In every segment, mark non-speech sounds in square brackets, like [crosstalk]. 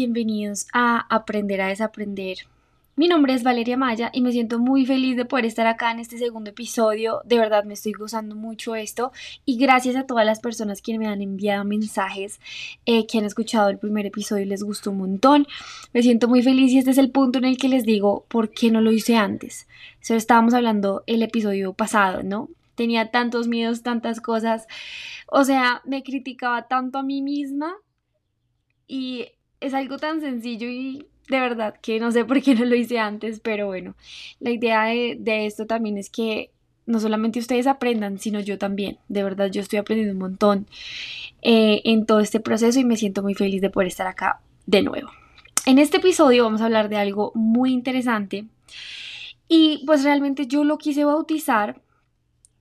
bienvenidos a Aprender a Desaprender. Mi nombre es Valeria Maya y me siento muy feliz de poder estar acá en este segundo episodio. De verdad me estoy gozando mucho esto y gracias a todas las personas que me han enviado mensajes, eh, que han escuchado el primer episodio y les gustó un montón. Me siento muy feliz y este es el punto en el que les digo por qué no lo hice antes. Eso estábamos hablando el episodio pasado, ¿no? Tenía tantos miedos, tantas cosas. O sea, me criticaba tanto a mí misma y es algo tan sencillo y de verdad que no sé por qué no lo hice antes, pero bueno, la idea de, esto también es que no solamente ustedes aprendan, sino yo también. De verdad, yo estoy aprendiendo un montón eh, en todo este proceso y me siento muy feliz de poder estar acá de nuevo. En este episodio vamos a hablar de algo muy interesante y pues realmente yo lo quise bautizar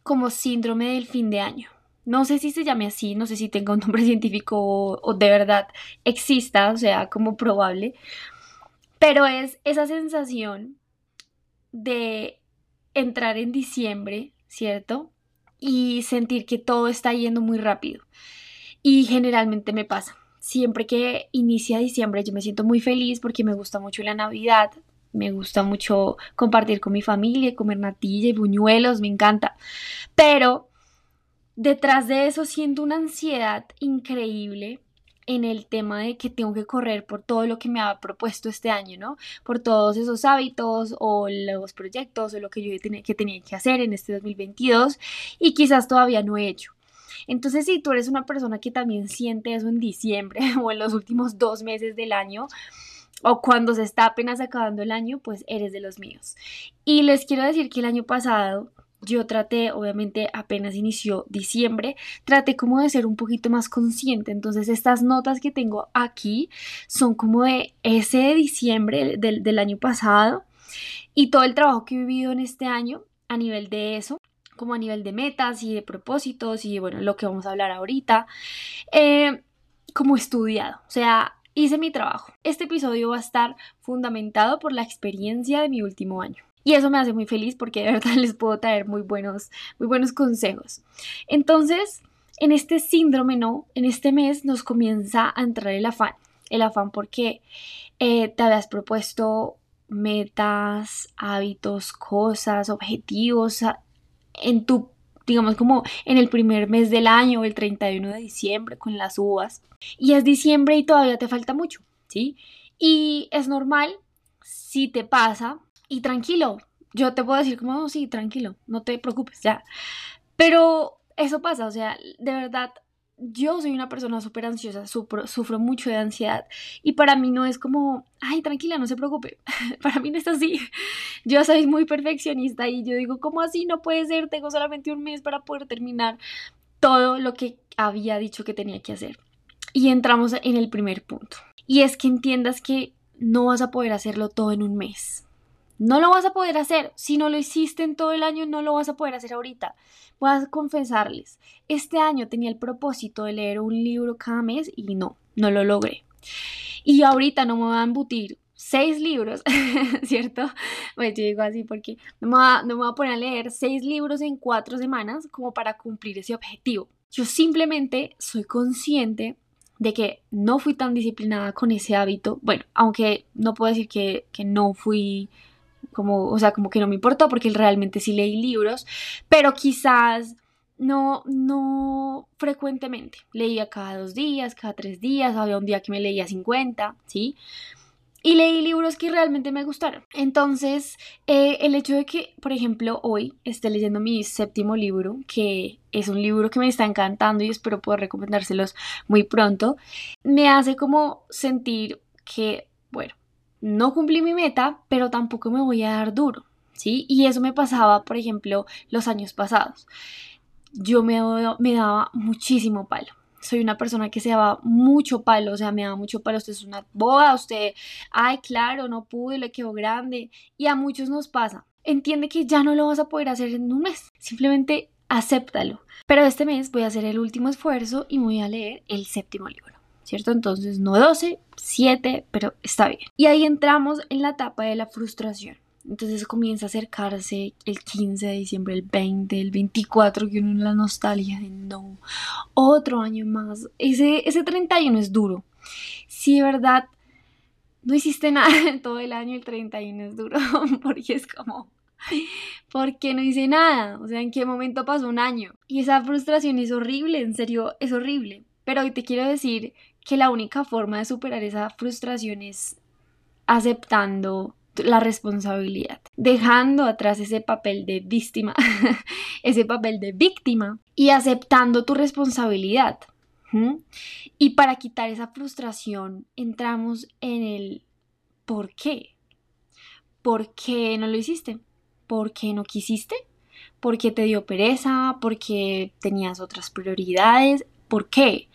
como síndrome del fin de año. No sé si se llame así, no sé si tenga un nombre [laughs] científico o, de verdad exista, o sea, como probable, pero es esa sensación de entrar en diciembre, ¿cierto? Y sentir que todo está yendo muy rápido. Y generalmente me pasa. Siempre que inicia diciembre yo me siento muy feliz porque me gusta mucho la Navidad, me gusta mucho compartir con mi familia, comer natilla y buñuelos, me encanta. Pero Detrás de eso siento una ansiedad increíble en el tema de que tengo que correr por todo lo que me ha propuesto este año, ¿no? Por todos esos hábitos o los proyectos o lo que yo tenía que, tenía que hacer en este 2022 y quizás todavía no he hecho. Entonces, si tú eres una persona que también siente eso en diciembre [laughs] o en los últimos dos meses del año, o cuando se está apenas acabando el año, pues eres de los míos. Y les quiero decir que el año pasado yo traté, obviamente apenas inició diciembre, traté como de ser un poquito más consciente. Entonces estas notas que tengo aquí son como de ese diciembre del, del año pasado y todo el trabajo que he vivido en este año a nivel de eso como a nivel de metas y de propósitos y bueno, lo que vamos a hablar ahorita, eh, como estudiado, o sea, hice mi trabajo. Este episodio va a estar fundamentado por la experiencia de mi último año. Y eso me hace muy feliz porque de verdad [laughs] les puedo traer muy buenos, muy buenos consejos. Entonces, en este síndrome, ¿no? En este mes nos comienza a entrar el afán. El afán porque eh, te habías propuesto metas, hábitos, cosas, objetivos en tu, digamos como en el primer mes del año, el 31 de diciembre con las uvas. Y es diciembre y todavía te falta mucho, ¿sí? Y es normal si te pasa y tranquilo, yo te puedo decir como, oh, sí, tranquilo, no te preocupes, ya. Pero eso pasa, o sea, de verdad, yo soy una persona súper ansiosa, sufro, mucho de ansiedad y para mí no es como, ay, tranquila, no se preocupe, [laughs] para mí no es así. Yo soy muy perfeccionista y yo digo, ¿cómo así? No puede ser, tengo solamente un mes para poder terminar todo lo que había dicho que tenía que hacer. Y entramos en el primer punto. Y es que entiendas que no vas a poder hacerlo todo en un mes. No lo vas a poder hacer. Si no lo hiciste en todo el año, no lo vas a poder hacer ahorita. Voy a confesarles, este año tenía el propósito de leer un libro cada mes y no, no lo logré. Y ahorita no me voy a embutir seis libros, [laughs] ¿cierto? Pues yo digo así porque no me, voy no me voy a poner a leer seis libros en cuatro semanas como para cumplir ese objetivo. Yo simplemente soy consciente de que no fui tan disciplinada con ese hábito. Bueno, aunque no puedo decir que, que no fui como, o sea, como que no me importó porque realmente sí leí libros, pero quizás no, no frecuentemente. Leía cada dos días, cada tres días, había un día que me leía 50, ¿sí? Y leí libros que realmente me gustaron. Entonces, eh, el hecho de que, por ejemplo, hoy esté leyendo mi séptimo libro, que es un libro que me está encantando y espero poder recomendárselos muy pronto, me hace como sentir que, bueno, no cumplí mi meta, pero tampoco me voy a dar duro, ¿sí? Y eso me pasaba, por ejemplo, los años pasados. Yo me, daba muchísimo palo. Soy una persona que se daba mucho palo, o sea, me daba mucho palo. Usted es una boda, usted, ay, claro, no pude, le quedó grande. Y a muchos nos pasa. Entiende que ya no lo vas a poder hacer en un mes. Simplemente acéptalo. Pero este mes voy a hacer el último esfuerzo y voy a leer el séptimo libro. ¿Cierto? Entonces no 12, 7, pero está bien. Y ahí entramos en la etapa de la frustración. Entonces comienza a acercarse el 15 de diciembre, el 20, el 24, que uno en la nostalgia de no, otro año más. Ese, ese 31 es duro. Si de verdad no hiciste nada [laughs] todo el año, el 31 es duro, [laughs] porque es como, ¿por qué no hice nada? O sea, ¿en qué momento pasó un año? Y esa frustración es horrible, en serio, es horrible. Pero hoy te quiero decir que la única forma de superar esa frustración es aceptando la responsabilidad, dejando atrás ese papel de víctima, [laughs] ese papel de víctima y aceptando tu responsabilidad. Y para quitar esa frustración entramos en el ¿por qué? ¿Por qué no lo hiciste? ¿Por qué no quisiste? ¿Por qué te dio pereza? ¿Por qué tenías otras prioridades? ¿Por qué?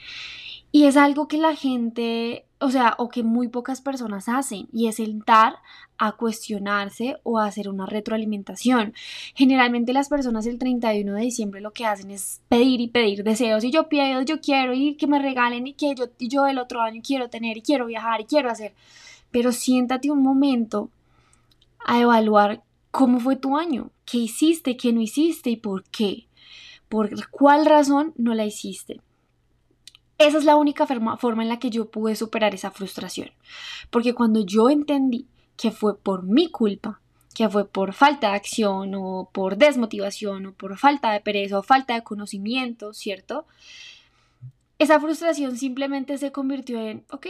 Y es algo que la gente, o sea, o que muy pocas personas hacen, y es sentar a cuestionarse o a hacer una retroalimentación. Generalmente las personas el 31 de diciembre lo que hacen es pedir y pedir deseos, y yo pido, yo quiero, y que me regalen, y que yo, yo el otro año quiero tener, y quiero viajar, y quiero hacer. Pero siéntate un momento a evaluar cómo fue tu año, qué hiciste, qué no hiciste y por qué. ¿Por cuál razón no la hiciste? Esa es la única forma, en la que yo pude superar esa frustración. Porque cuando yo entendí que fue por mi culpa, que fue por falta de acción o por desmotivación o por falta de pereza o falta de conocimiento, ¿cierto? Esa frustración simplemente se convirtió en, ok,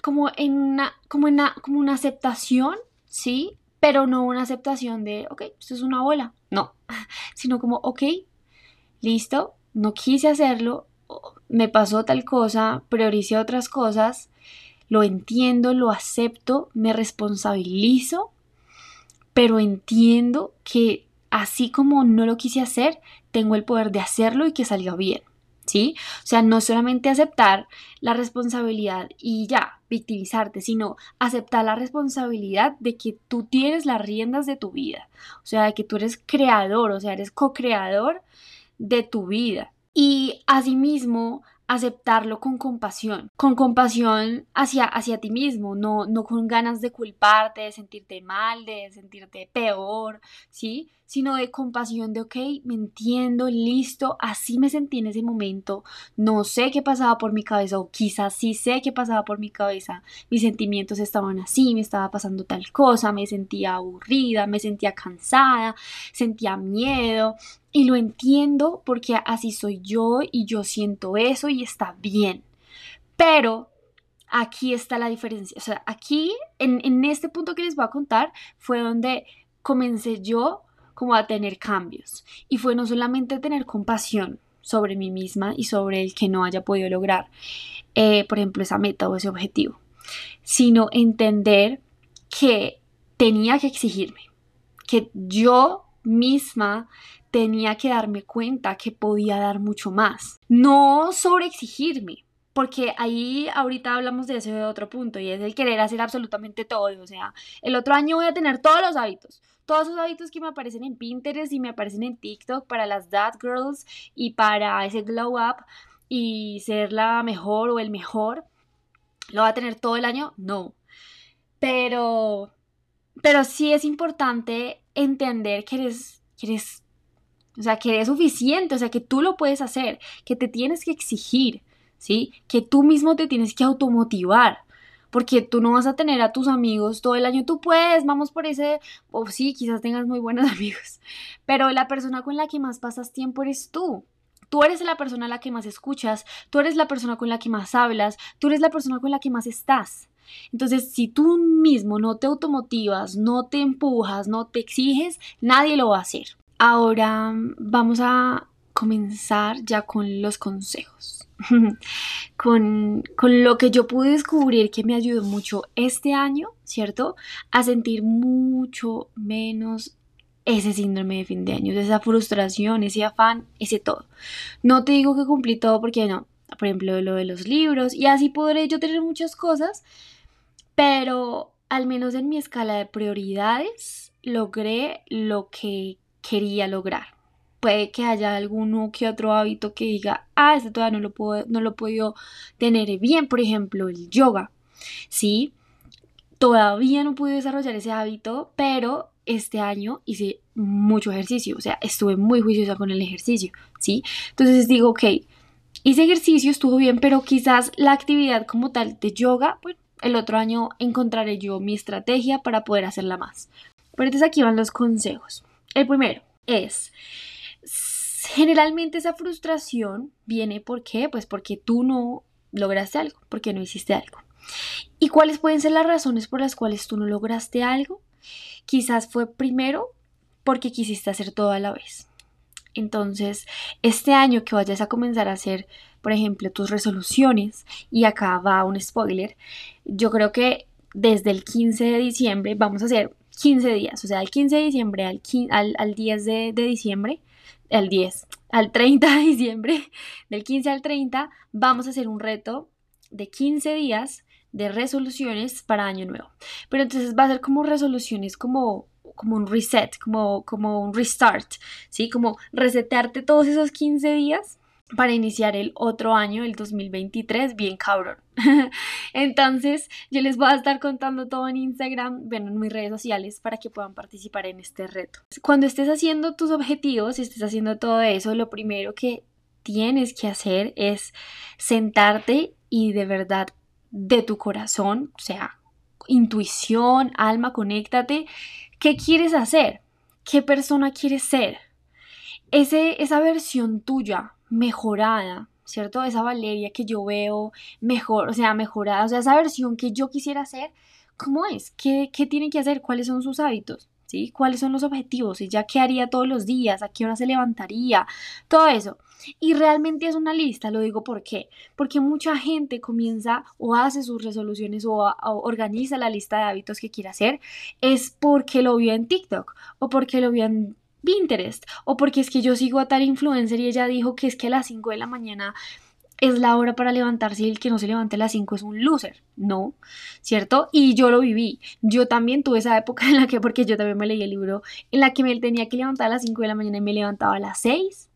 como en una, como en una, como una aceptación, ¿sí? Pero no una aceptación de, ok, esto es una bola, no, [laughs] sino como, ok, listo, no quise hacerlo, me pasó tal cosa, prioricé otras cosas, lo entiendo, lo acepto, me responsabilizo, pero entiendo que así como no lo quise hacer, tengo el poder de hacerlo y que salga bien. ¿Sí? O sea, no solamente aceptar la responsabilidad y ya, victimizarte, sino aceptar la responsabilidad de que tú tienes las riendas de tu vida. O sea, de que tú eres creador, o sea, eres co-creador de tu vida. Y asimismo, aceptarlo con compasión, con compasión hacia, hacia ti mismo, no, no con ganas de culparte, de sentirte mal, de sentirte peor, ¿sí? Sino de compasión de, ok, me entiendo, listo, así me sentí en ese momento, no sé qué pasaba por mi cabeza o quizás sí sé qué pasaba por mi cabeza, mis sentimientos estaban así, me estaba pasando tal cosa, me sentía aburrida, me sentía cansada, sentía miedo, y lo entiendo porque así soy yo y yo siento eso y está bien. Pero aquí está la diferencia. O sea, aquí, en, este punto que les voy a contar, fue donde comencé yo como a tener cambios. Y fue no solamente tener compasión sobre mí misma y sobre el que no haya podido lograr, eh, por ejemplo, esa meta o ese objetivo, sino entender que tenía que exigirme, que yo misma tenía que darme cuenta que podía dar mucho más. No sobre exigirme, porque ahí ahorita hablamos de ese otro punto y es el querer hacer absolutamente todo. O sea, el otro año voy a tener todos los hábitos. Todos esos hábitos que me aparecen en Pinterest y me aparecen en TikTok para las Dad Girls y para ese glow up y ser la mejor o el mejor. ¿Lo va a tener todo el año? No. Pero, pero sí es importante entender que eres, que eres o sea, que es suficiente, o sea, que tú lo puedes hacer, que te tienes que exigir, ¿sí? Que tú mismo te tienes que automotivar. Porque tú no vas a tener a tus amigos todo el año, tú puedes, vamos por ese, o sí, quizás tengas muy buenos [laughs] amigos, pero la persona con la que más pasas tiempo eres tú. Tú eres la persona a la que más escuchas, tú eres la persona con la que más hablas, tú eres la persona con la que más estás. Entonces, si tú mismo no te automotivas, no te empujas, no te exiges, nadie lo va a hacer. Ahora vamos a comenzar ya con los consejos. [laughs] con, lo que yo pude descubrir que me ayudó mucho este año, ¿cierto? A sentir mucho menos ese síndrome de fin de año, esa frustración, ese afán, ese todo. No te digo que cumplí todo porque no, por ejemplo, lo de los libros y así podré yo tener muchas cosas, pero al menos en mi escala de prioridades logré lo que quería lograr. Puede que haya alguno que otro hábito que diga, ah, este todavía no lo, puedo, no lo he podido tener bien, por ejemplo, el yoga. Sí, todavía no pude desarrollar ese hábito, pero este año hice mucho ejercicio, o sea, estuve muy juiciosa con el ejercicio, ¿sí? Entonces digo, ok, hice ejercicio, estuvo bien, pero quizás la actividad como tal de yoga, pues el otro año encontraré yo mi estrategia para poder hacerla más. Pero entonces aquí van los consejos. El primero es, generalmente esa frustración viene ¿por qué? Pues porque tú no lograste algo, porque no hiciste algo. ¿Y cuáles pueden ser las razones por las cuales tú no lograste algo? Quizás fue primero porque quisiste hacer todo a la vez. Entonces, este año que vayas a comenzar a hacer, por ejemplo, tus resoluciones, y acá va un spoiler, yo creo que desde el 15 de diciembre vamos a hacer 15 días, o sea, del 15 de diciembre al, al, 10 de, de diciembre, al 10, al 30 de diciembre, [laughs] del 15 al 30, vamos a hacer un reto de 15 días de resoluciones para año nuevo. Pero entonces va a ser como resoluciones como como un reset, como, como un restart, ¿sí? Como resetearte todos esos 15 días para iniciar el otro año, el 2023, bien cabrón. [laughs] Entonces, yo les voy a estar contando todo en Instagram, bueno, en mis redes sociales, para que puedan participar en este reto. Cuando estés haciendo tus objetivos, y estés haciendo todo eso, lo primero que tienes que hacer es sentarte y de verdad, de tu corazón, o sea, intuición, alma, conéctate ¿Qué quieres hacer? ¿Qué persona quieres ser? Ese, esa versión tuya mejorada, ¿cierto? Esa Valeria que yo veo mejor, o sea, mejorada, o sea, esa versión que yo quisiera ser, ¿cómo es? ¿Qué, qué tiene que hacer? ¿Cuáles son sus hábitos? ¿Sí? ¿Cuáles son los objetivos? ¿Ella qué haría todos los días? ¿A qué hora se levantaría? Todo eso. Y realmente es una lista, lo digo por qué. Porque mucha gente comienza o hace sus resoluciones o, organiza la lista de hábitos que quiere hacer, es porque lo vio en TikTok o porque lo vio en Pinterest o porque es que yo sigo a tal influencer y ella dijo que es que a las 5 de la mañana es la hora para levantarse y el que no se levante a las 5 es un loser. No, ¿cierto? Y yo lo viví. Yo también tuve esa época [laughs] en la que, porque yo también me leí el libro, en la que me tenía que levantar a las 5 de la mañana y me levantaba a las 6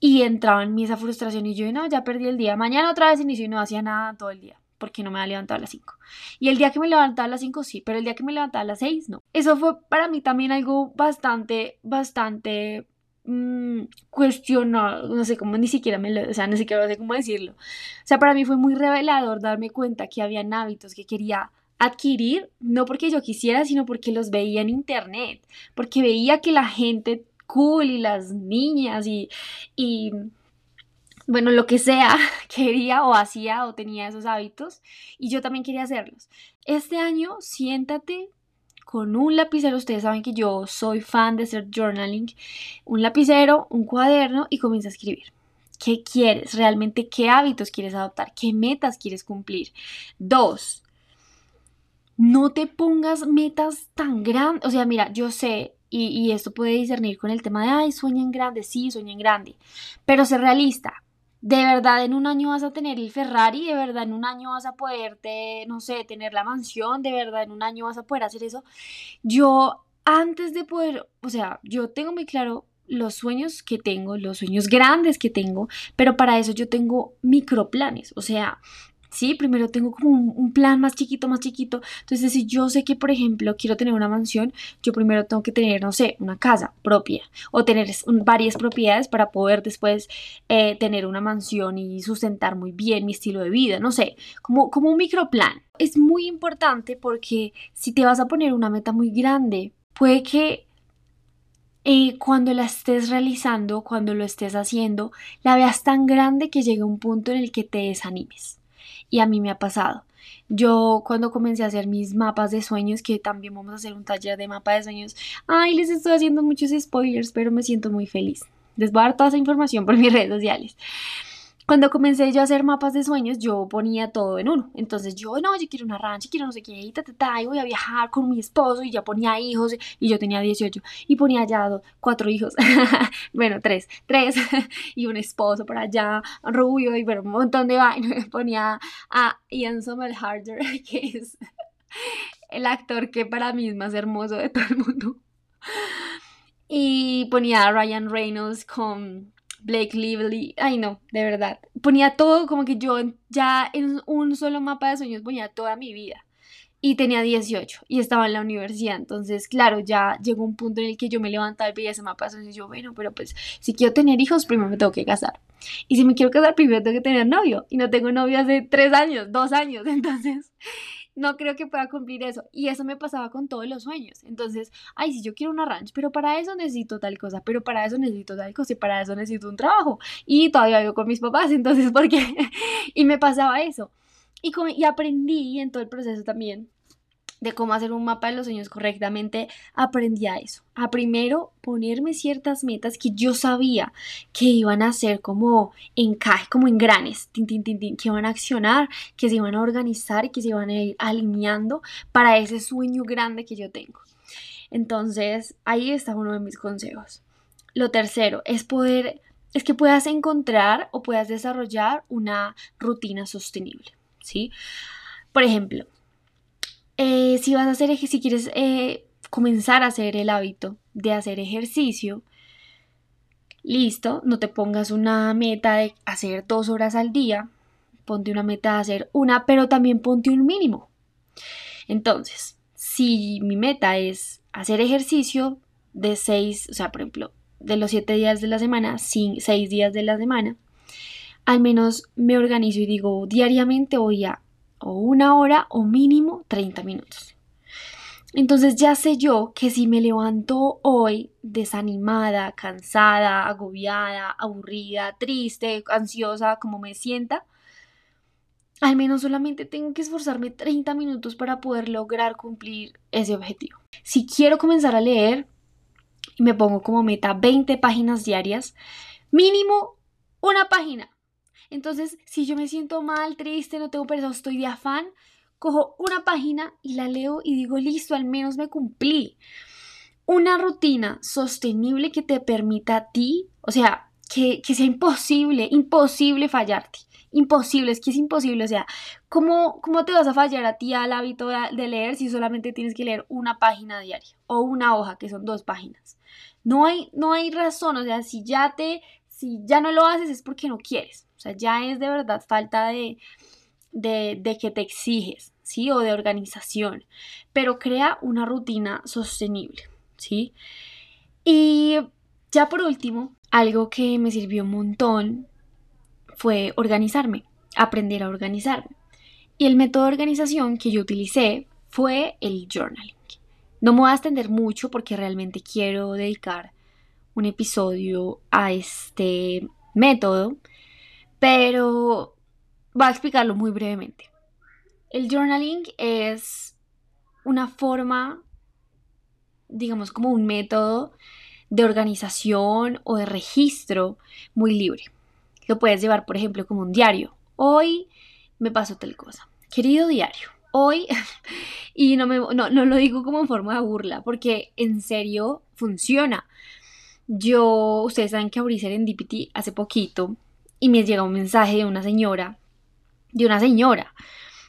y entraba en mí esa frustración y yo, no, ya perdí el día. Mañana otra vez inicio y no hacía nada todo el día porque no me había levantado a las 5. Y el día que me levantaba a las 5 sí, pero el día que me levantaba a las 6 no. Eso fue para mí también algo bastante, bastante mmm, cuestionado, no sé cómo ni siquiera me lo, o sea, ni siquiera sé cómo decirlo. O sea, para mí fue muy revelador darme cuenta que había hábitos que quería adquirir, no porque yo quisiera, sino porque los veía en internet, porque veía que la gente cool y las niñas y, y bueno, lo que sea, [laughs] quería o hacía o tenía esos hábitos y yo también quería hacerlos. Este año siéntate con un lapicero, ustedes saben que yo soy fan de hacer journaling, un lapicero, un cuaderno y comienza a escribir. ¿Qué quieres? ¿Realmente qué hábitos quieres adoptar? ¿Qué metas quieres cumplir? Dos, no te pongas metas tan grandes. O sea, mira, yo sé, y, esto puede discernir con el tema de, ay, sueña en grande, sí, sueña en grande, pero ser realista. De verdad en un año vas a tener el Ferrari, de verdad en un año vas a poderte, no sé, tener la mansión, de verdad en un año vas a poder hacer eso. Yo antes de poder, o sea, yo tengo muy claro los sueños que tengo, los sueños grandes que tengo, pero para eso yo tengo microplanes, o sea, ¿sí? Primero tengo como un, plan más chiquito, más chiquito. Entonces, si yo sé que, por ejemplo, quiero tener una mansión, yo primero tengo que tener, no sé, una casa propia o tener varias propiedades para poder después eh, tener una mansión y sustentar muy bien mi estilo de vida, no sé, como, como un microplan. Es muy importante porque si te vas a poner una meta muy grande, puede que eh, cuando la estés realizando, cuando lo estés haciendo, la veas tan grande que llegue un punto en el que te desanimes y a mí me ha pasado. Yo cuando comencé a hacer mis mapas de sueños, que también vamos a hacer un taller de mapa de sueños, ay, les estoy haciendo muchos spoilers, pero me siento muy feliz. Les voy a dar toda esa información por [laughs] mis redes sociales. Cuando comencé yo a hacer mapas de sueños, yo ponía todo en uno. Entonces yo, no, yo quiero una rancha, quiero no sé qué, y, ta, ta, y voy a viajar con mi esposo, y ya ponía hijos, y yo tenía 18, y ponía ya dos, cuatro hijos, [laughs] bueno, tres, tres, [laughs] y un esposo por allá, rubio, y bueno, un montón de vainas. [laughs] Ponía a Ian Somerhalder, que es el actor que para mí es más hermoso de todo el mundo. Y ponía a Ryan Reynolds con Blake Lively, ay no, de verdad. Ponía todo como que yo ya en un solo mapa de sueños ponía toda mi vida. Y tenía 18 y estaba en la universidad. Entonces, claro, ya llegó un punto en el que yo me levantaba y veía ese mapa de sueños y yo, bueno, pero pues si quiero tener hijos, primero me tengo que casar. Y si me quiero casar, primero tengo que tener novio. Y no tengo novio hace tres años, dos años. [laughs] Entonces, no creo que pueda cumplir eso. Y eso me pasaba con todos los sueños. Entonces, ay, si yo quiero una ranch, pero para eso necesito tal cosa, pero para eso necesito tal cosa y para eso necesito un trabajo. Y todavía vivo con mis papás, [laughs] entonces, ¿por qué? y me pasaba eso. Y, y aprendí en todo el proceso también de cómo hacer un mapa de los sueños correctamente, aprendí a eso. A primero ponerme ciertas metas que yo sabía que iban a ser como encaje, como engranes, tin, que iban a accionar, que se iban a organizar y que se iban a ir alineando para ese sueño grande que yo tengo. Entonces, ahí está uno de mis consejos. Lo tercero es poder, es que puedas encontrar o puedas desarrollar una rutina sostenible, ¿sí? Por ejemplo, eh, si vas a hacer, si quieres eh, comenzar a hacer el hábito de hacer ejercicio, listo, no te pongas una meta de hacer dos horas al día, ponte una meta de hacer una, pero también ponte un mínimo. Entonces, si mi meta es hacer ejercicio de seis, o sea, por ejemplo, de los siete días de la semana, seis días de la semana, al menos me organizo y digo, diariamente voy a o una hora o mínimo 30 minutos. Entonces ya sé yo que si me levanto hoy desanimada, cansada, agobiada, aburrida, triste, ansiosa, como me sienta, al menos solamente tengo que esforzarme 30 minutos para poder lograr cumplir ese objetivo. Si quiero comenzar a leer y me pongo como meta 20 páginas diarias, mínimo una página entonces, si yo me siento mal, triste, no tengo pereza, estoy de afán, cojo una página y la leo y digo, listo, al menos me cumplí. Una rutina sostenible que te permita a ti, o sea, que, sea imposible, imposible fallarte. Imposible, es que es imposible. O sea, ¿cómo, cómo te vas a fallar a ti al hábito de leer si solamente tienes que leer una página diaria o una hoja, que son dos páginas? No hay, no hay razón, o sea, si ya te, si ya no lo haces es porque no quieres. Sea, ya es de verdad falta de, de, que te exiges, ¿sí? O de organización. Pero crea una rutina sostenible, ¿sí? Y ya por último, algo que me sirvió un montón fue organizarme, aprender a organizarme. Y el método de organización que yo utilicé fue el journaling. No me voy a extender mucho porque realmente quiero dedicar un episodio a este método, pero voy a explicarlo muy brevemente. El journaling es una forma, digamos, como un método de organización o de registro muy libre. Lo puedes llevar, por ejemplo, como un diario. Hoy me pasó tal cosa. Querido diario, hoy, [laughs] y no, me, no, no lo digo como en forma de burla, porque en serio funciona. Yo, ustedes saben que abrí Serendipity hace poquito y me llega un mensaje de una señora, de una señora,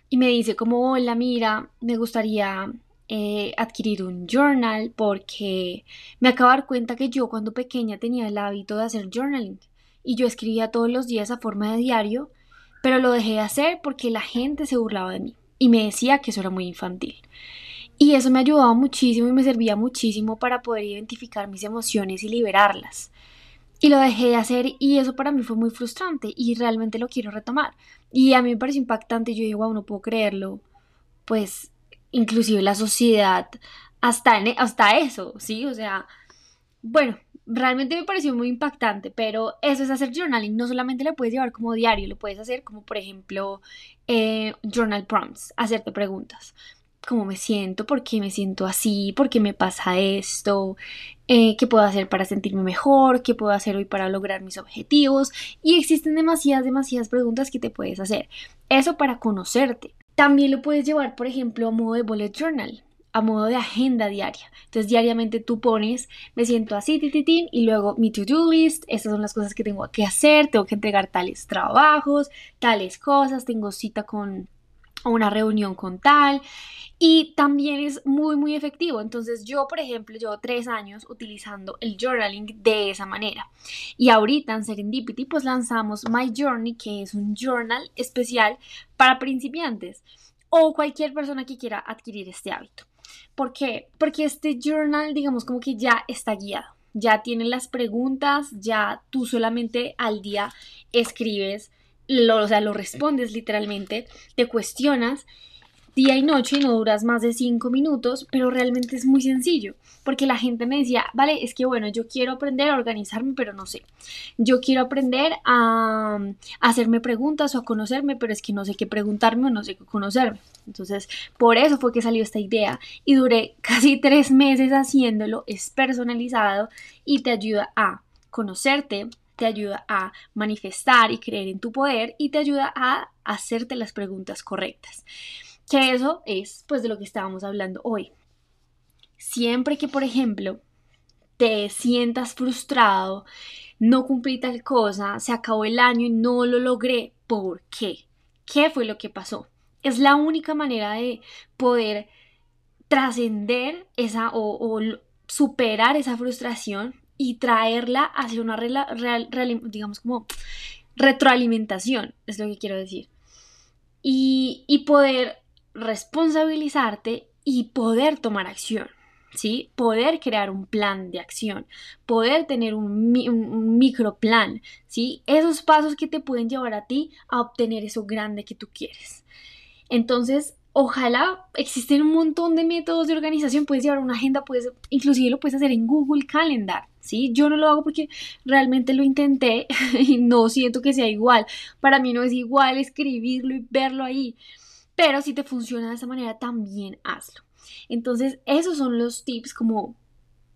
y me dice como, hola, mira, me gustaría eh, adquirir un journal porque me acabo de dar cuenta que yo cuando pequeña tenía el hábito de hacer journaling y yo escribía todos los días a forma de diario, pero lo dejé de hacer porque la gente se burlaba de mí y me decía que eso era muy infantil. Y eso me ayudaba muchísimo y me servía muchísimo para poder identificar mis emociones y liberarlas. Y lo dejé de hacer y eso para mí fue muy frustrante y realmente lo quiero retomar. Y a mí me pareció impactante, yo digo, wow, no puedo creerlo. Pues inclusive la sociedad, hasta, e, hasta eso, ¿sí? O sea, bueno, realmente me pareció muy impactante, pero eso es hacer journaling. No solamente lo puedes llevar como diario, lo puedes hacer como, por ejemplo, eh, journal prompts, hacerte preguntas cómo me siento, por qué me siento así, por qué me pasa esto, eh, qué puedo hacer para sentirme mejor, qué puedo hacer hoy para lograr mis objetivos. Y existen demasiadas, demasiadas preguntas que te puedes hacer. Eso para conocerte. También lo puedes llevar, por ejemplo, a modo de bullet journal, a modo de agenda diaria. Entonces, diariamente tú pones, me siento así, tititín, y luego mi to-do list, estas son las cosas que tengo que hacer, tengo que entregar tales trabajos, tales cosas, tengo cita con una reunión con tal y también es muy muy efectivo. Entonces yo, por ejemplo, llevo tres años utilizando el journaling de esa manera. Y ahorita en Serendipity pues lanzamos My Journey, que es un journal especial para principiantes o cualquier persona que quiera adquirir este hábito. ¿Por qué? Porque este journal, digamos, como que ya está guiado. Ya tiene las preguntas, ya tú solamente al día escribes, lo, o sea, lo respondes literalmente, te cuestionas día y noche y no duras más de 5 minutos, pero realmente es muy sencillo, porque la gente me decía, vale, es que bueno, yo quiero aprender a organizarme, pero no sé. Yo quiero aprender a, hacerme preguntas o a conocerme, pero es que no sé qué preguntarme o no sé qué conocerme. Entonces, por eso fue que salió esta idea y duré [laughs] casi tres meses haciéndolo, es personalizado y te ayuda a conocerte, te ayuda a manifestar y creer en tu poder y te ayuda a hacerte las preguntas correctas. Que eso es pues de lo que estábamos hablando hoy. Siempre que, por ejemplo, te sientas frustrado, no cumplí tal cosa, se acabó el año y no lo logré, ¿por qué? ¿Qué fue lo que pasó? Es la única manera de poder trascender esa o, superar esa frustración y traerla hacia una real, digamos como retroalimentación, es lo que quiero decir. Y, poder responsabilizarte y poder tomar acción. ¿Sí? Poder crear un plan de acción, poder tener un, micro plan, ¿sí? Esos pasos que te pueden llevar a ti a obtener eso grande que tú quieres. Entonces, ojalá existen un montón de métodos de organización, puedes llevar una agenda, puedes, inclusive lo puedes hacer en Google Calendar, ¿sí? Yo no lo hago porque realmente lo intenté [laughs] y no siento que sea igual. Para mí no es igual escribirlo y verlo ahí pero si te funciona de esa manera, también hazlo. Entonces, esos son los tips como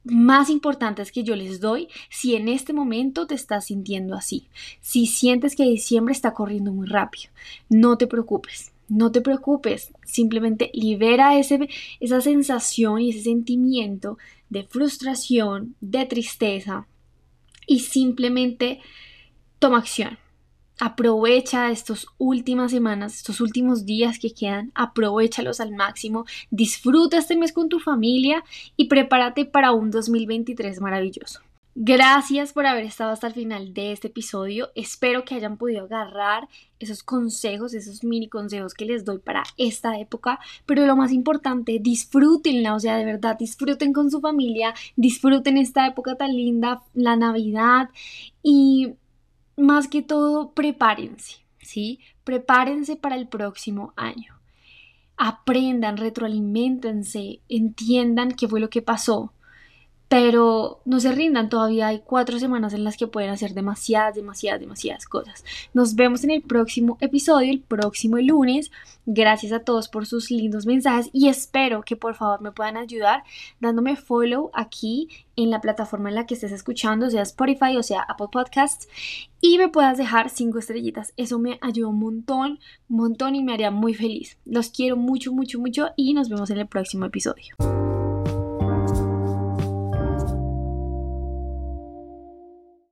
más importantes que yo les doy si en este momento te estás sintiendo así. Si sientes que diciembre está corriendo muy rápido, no te preocupes. No te preocupes, simplemente libera esa sensación y ese sentimiento de frustración, de tristeza y simplemente toma acción. Aprovecha estas últimas semanas, estos últimos días que quedan, aprovechalos al máximo, disfruta este mes con tu familia y prepárate para un 2023 maravilloso. Gracias por haber estado hasta el final de este episodio. Espero que hayan podido agarrar esos consejos, esos mini consejos que les doy para esta época. Pero lo más importante, disfrútenla, o sea, de verdad, disfruten con su familia, disfruten esta época tan linda, la Navidad. Y más que todo, prepárense, ¿sí? Prepárense para el próximo año. Aprendan, retroalimentense, entiendan qué fue lo que pasó, pero no se rindan, todavía hay cuatro semanas en las que pueden hacer demasiadas, demasiadas, demasiadas cosas. Nos vemos en el próximo episodio, el próximo lunes. Gracias a todos por sus lindos mensajes y espero que por favor me puedan ayudar dándome follow aquí en la plataforma en la que estés escuchando, sea Spotify o sea Apple Podcasts, y me puedas dejar cinco estrellitas. Eso me ayuda un montón, un montón y me haría muy feliz. Los quiero mucho, mucho, mucho y nos vemos en el próximo episodio.